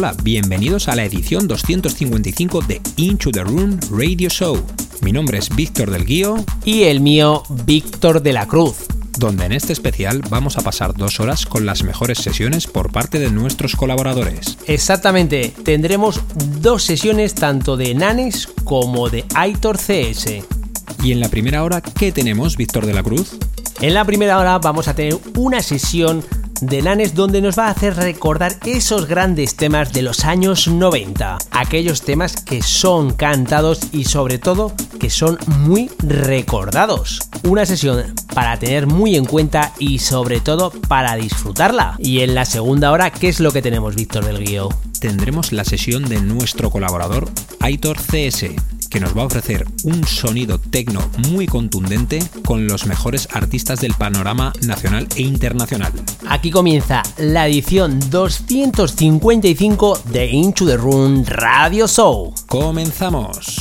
Hola, bienvenidos a la edición 255 de Into the Room Radio Show. Mi nombre es Víctor del Guío. Y el mío, Víctor de la Cruz. Donde en este especial vamos a pasar dos horas con las mejores sesiones por parte de nuestros colaboradores. Exactamente, tendremos dos sesiones tanto de Nanes como de Aitor CS. Y en la primera hora, ¿qué tenemos, Víctor de la Cruz? En la primera hora vamos a tener una sesión de Nanes donde nos va a hacer recordar esos grandes temas de los años 90, aquellos temas que son cantados y sobre todo que son muy recordados. Una sesión para tener muy en cuenta y sobre todo para disfrutarla. Y en la segunda hora, ¿qué es lo que tenemos, Víctor del Guío? Tendremos la sesión de nuestro colaborador Aitor CS que nos va a ofrecer un sonido tecno muy contundente con los mejores artistas del panorama nacional e internacional. Aquí comienza la edición 255 de Into the Room Radio Show. ¡Comenzamos!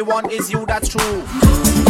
Me want is you, that's true.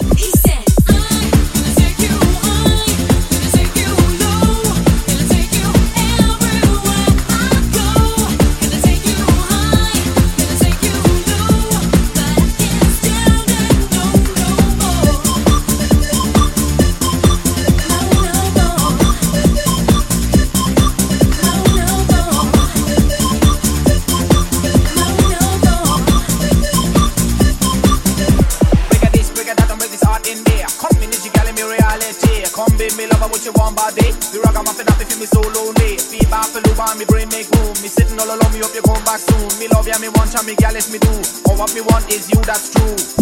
bunch of me gal, me do. All what me want is you, that's true.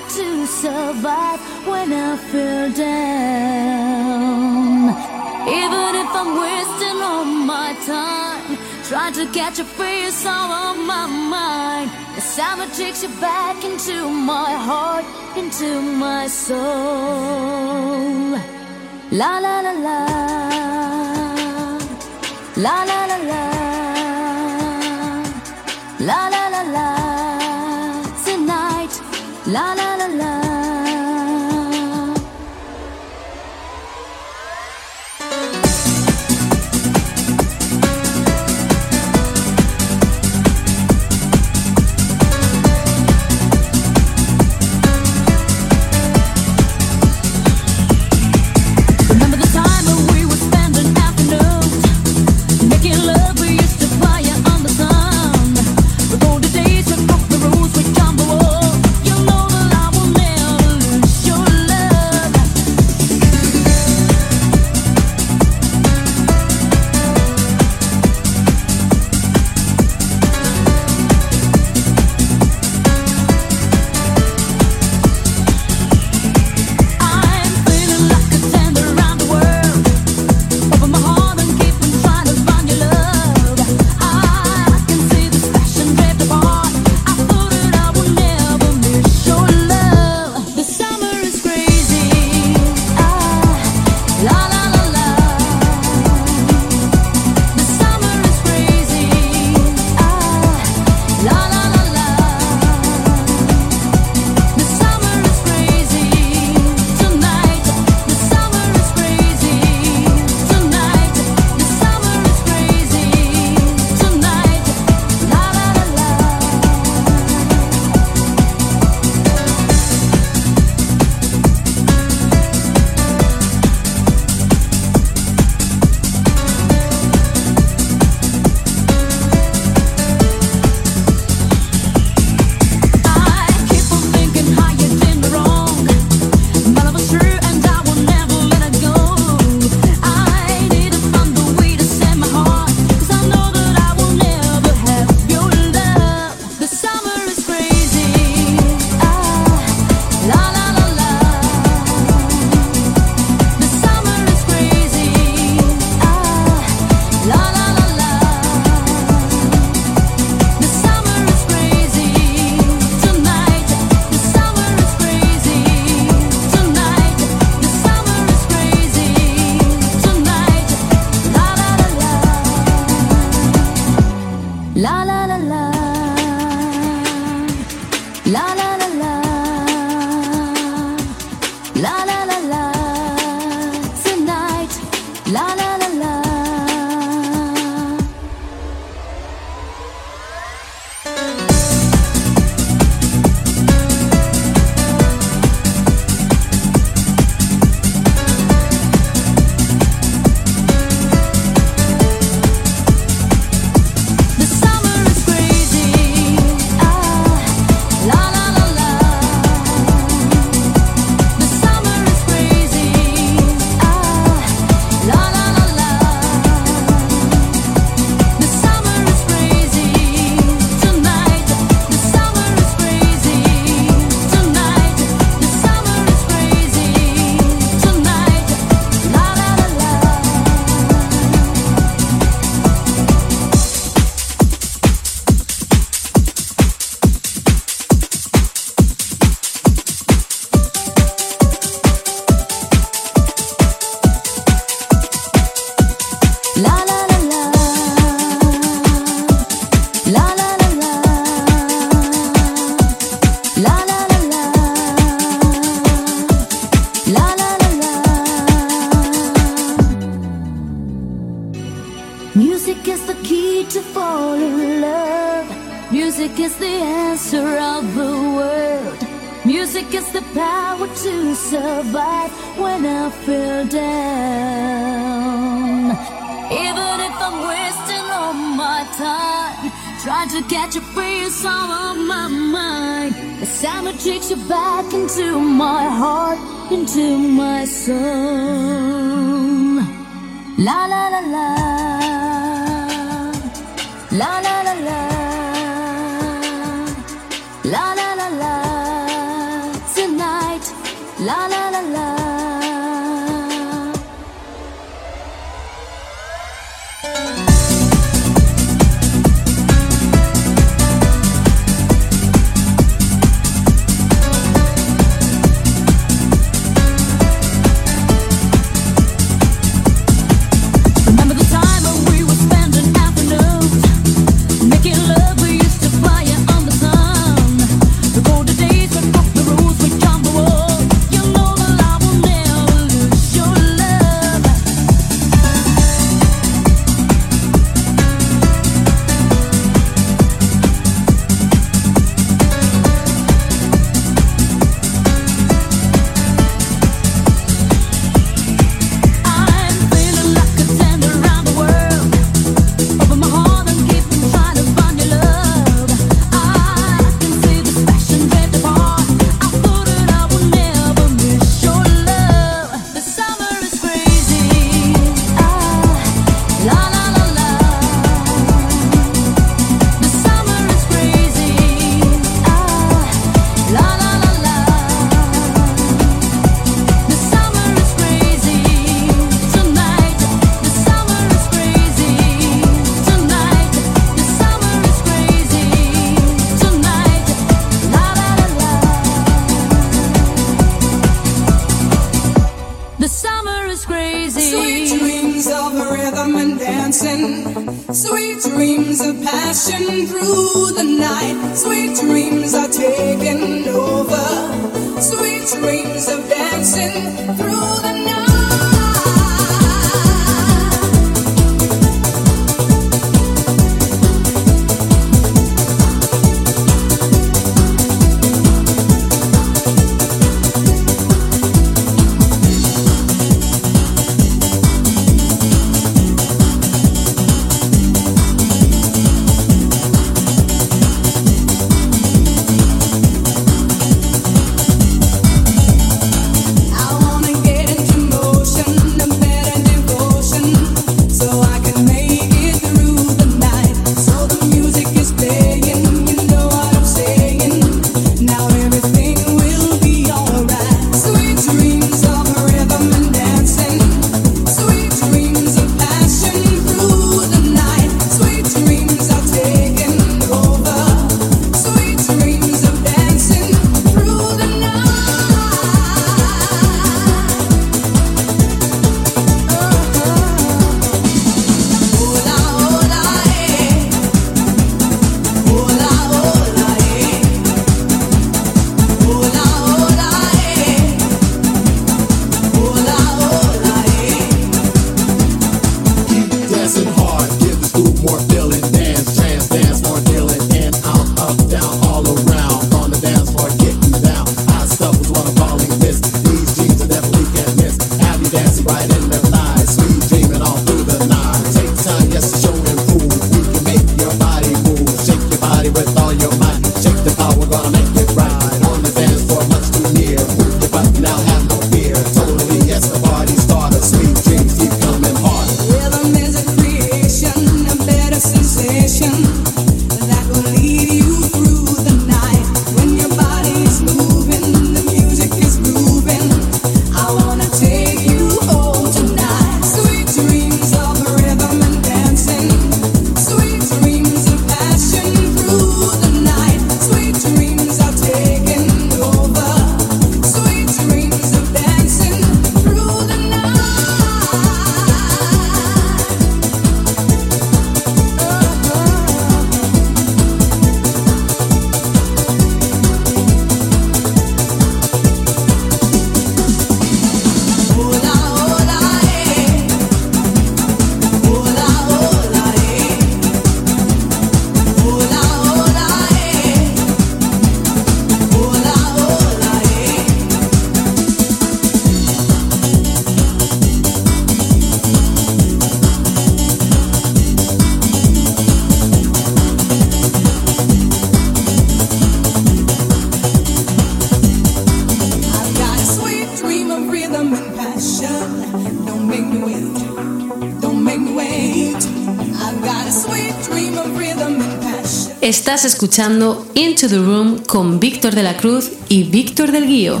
Into the Room con Víctor de la Cruz y Víctor del Guío.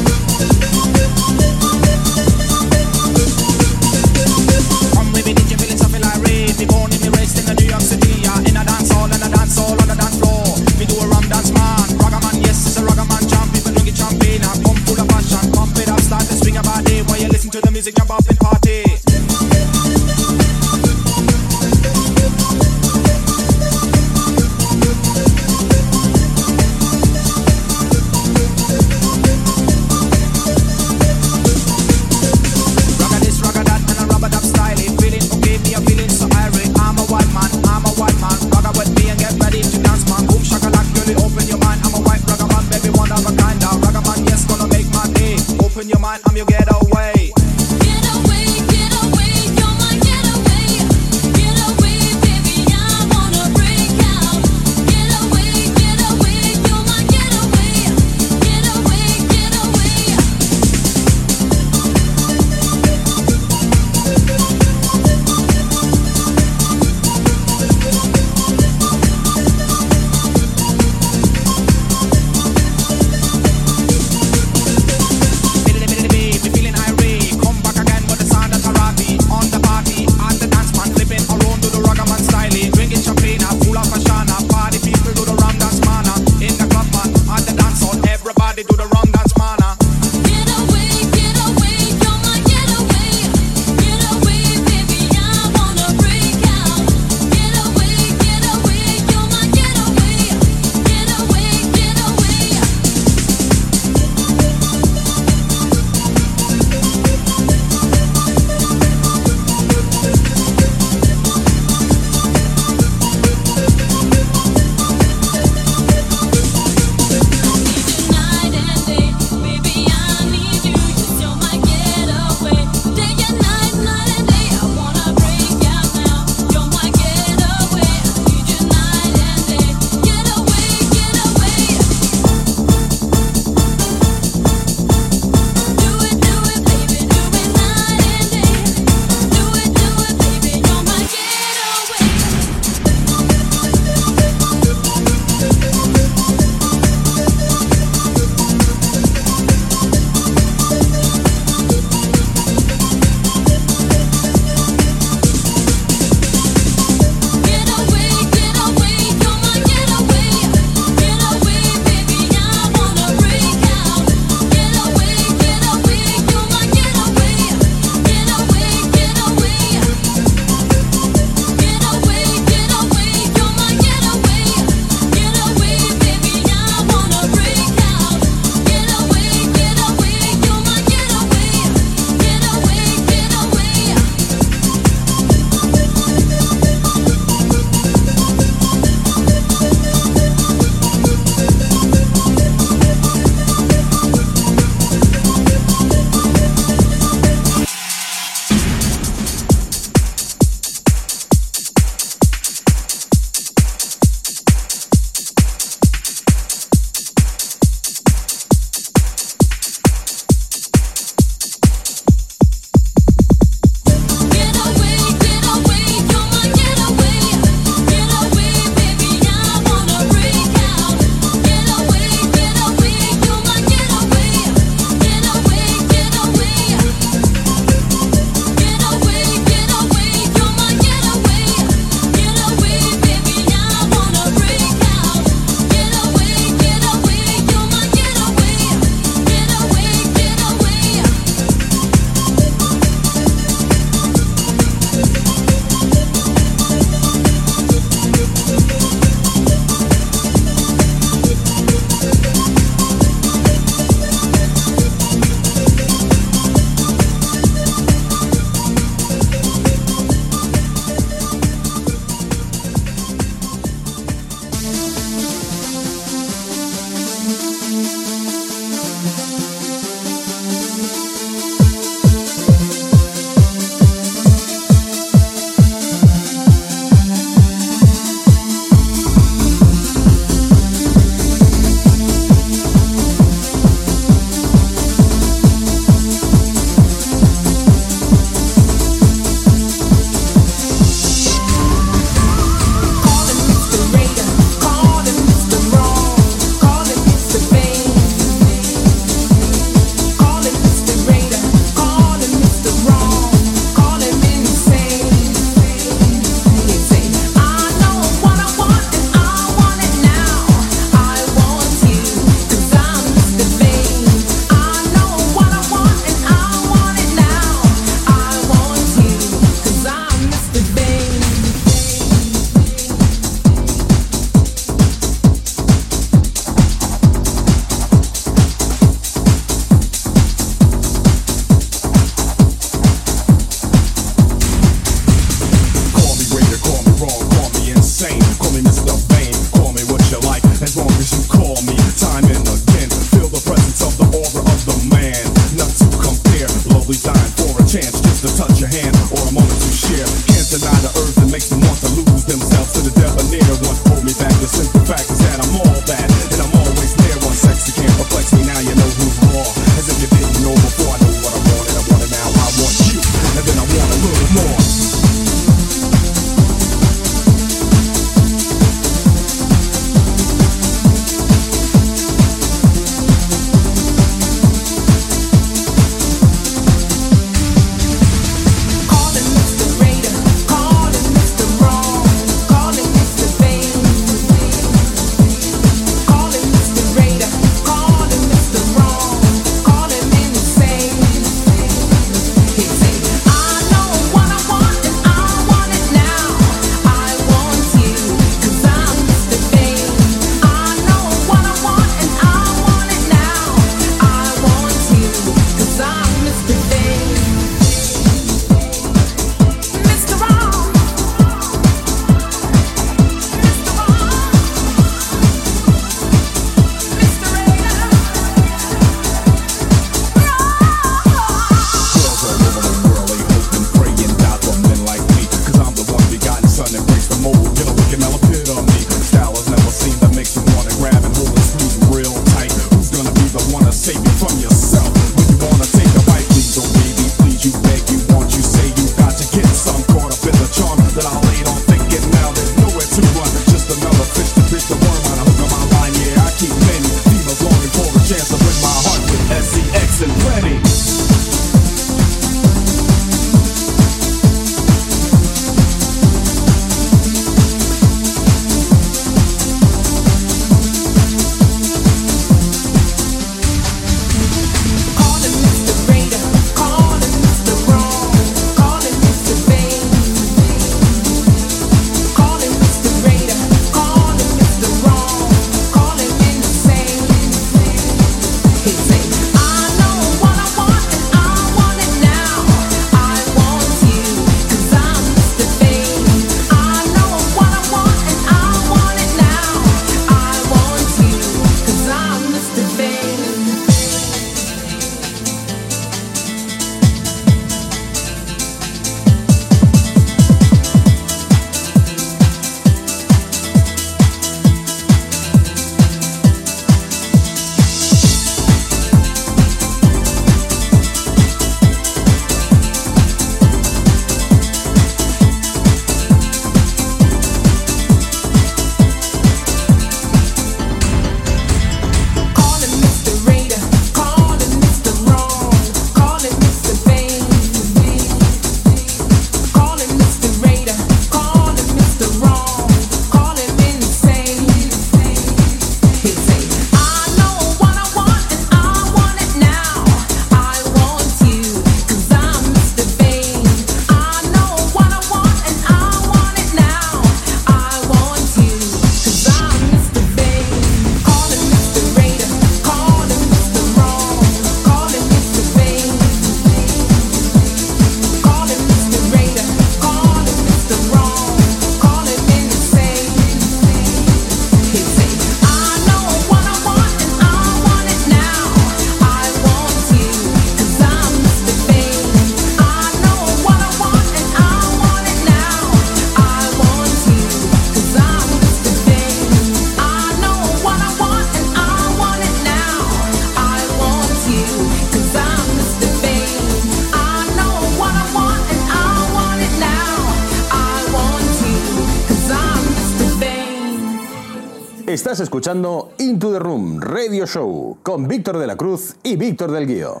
Estás escuchando Into the Room Radio Show con Víctor de la Cruz y Víctor del Guío.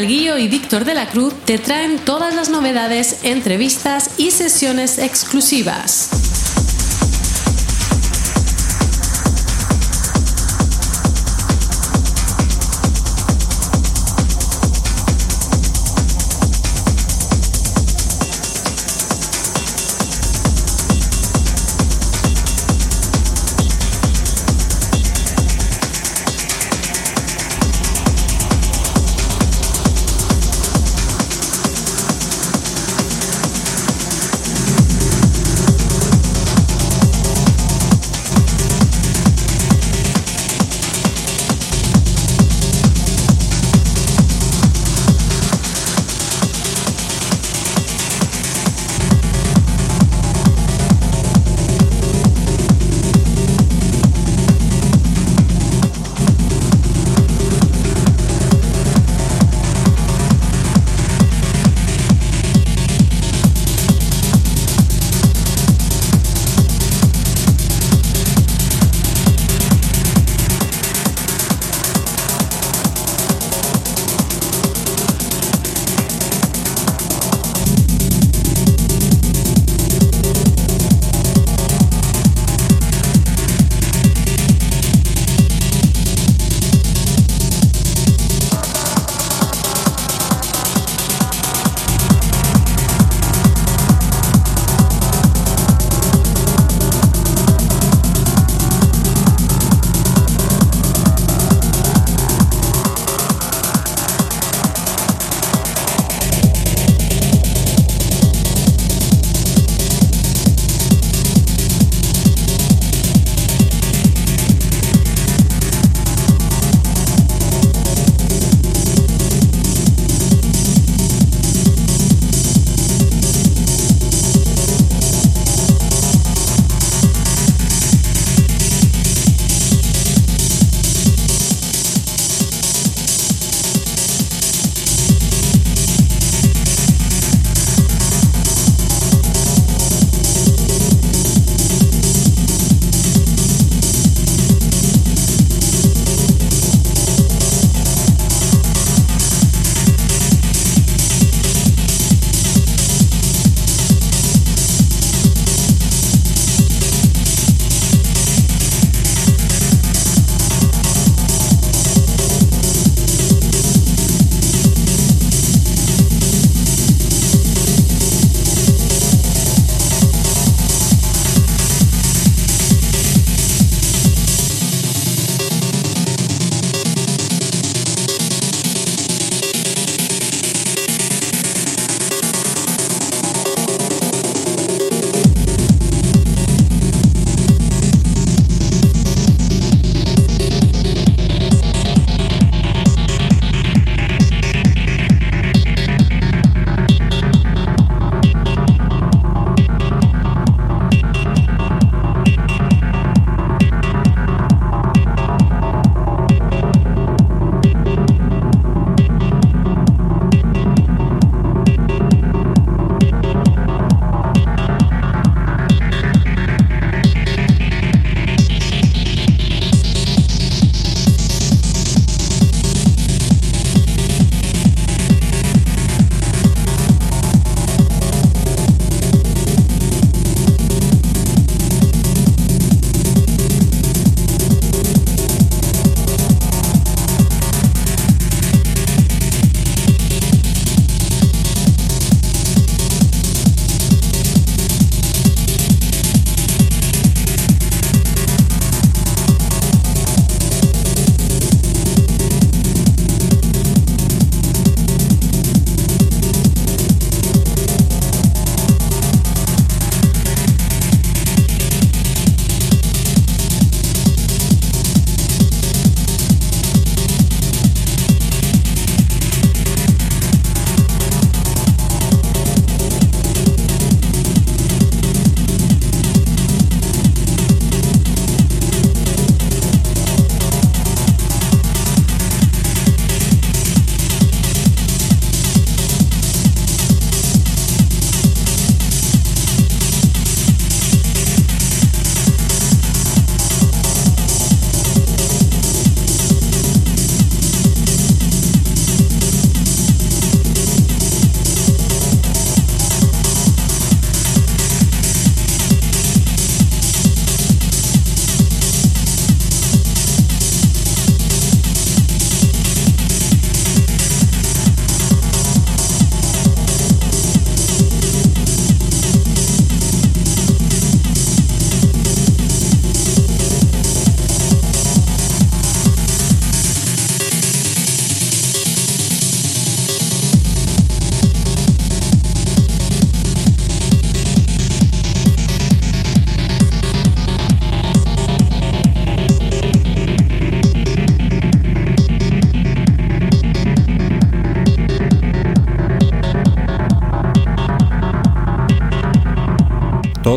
Del Guío y Víctor de la Cruz te traen todas las novedades, entrevistas y sesiones exclusivas.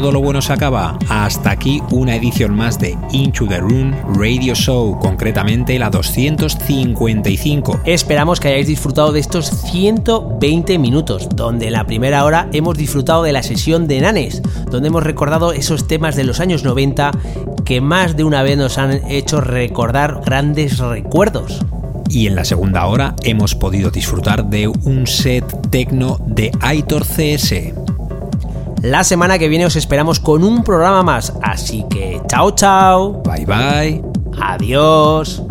Todo lo bueno se acaba. Hasta aquí una edición más de Into the Room Radio Show, concretamente la 255. Esperamos que hayáis disfrutado de estos 120 minutos, donde en la primera hora hemos disfrutado de la sesión de Nanes, donde hemos recordado esos temas de los años 90 que más de una vez nos han hecho recordar grandes recuerdos y en la segunda hora hemos podido disfrutar de un set tecno de Aitor CS. La semana que viene os esperamos con un programa más, así que chao chao. Bye bye. Adiós.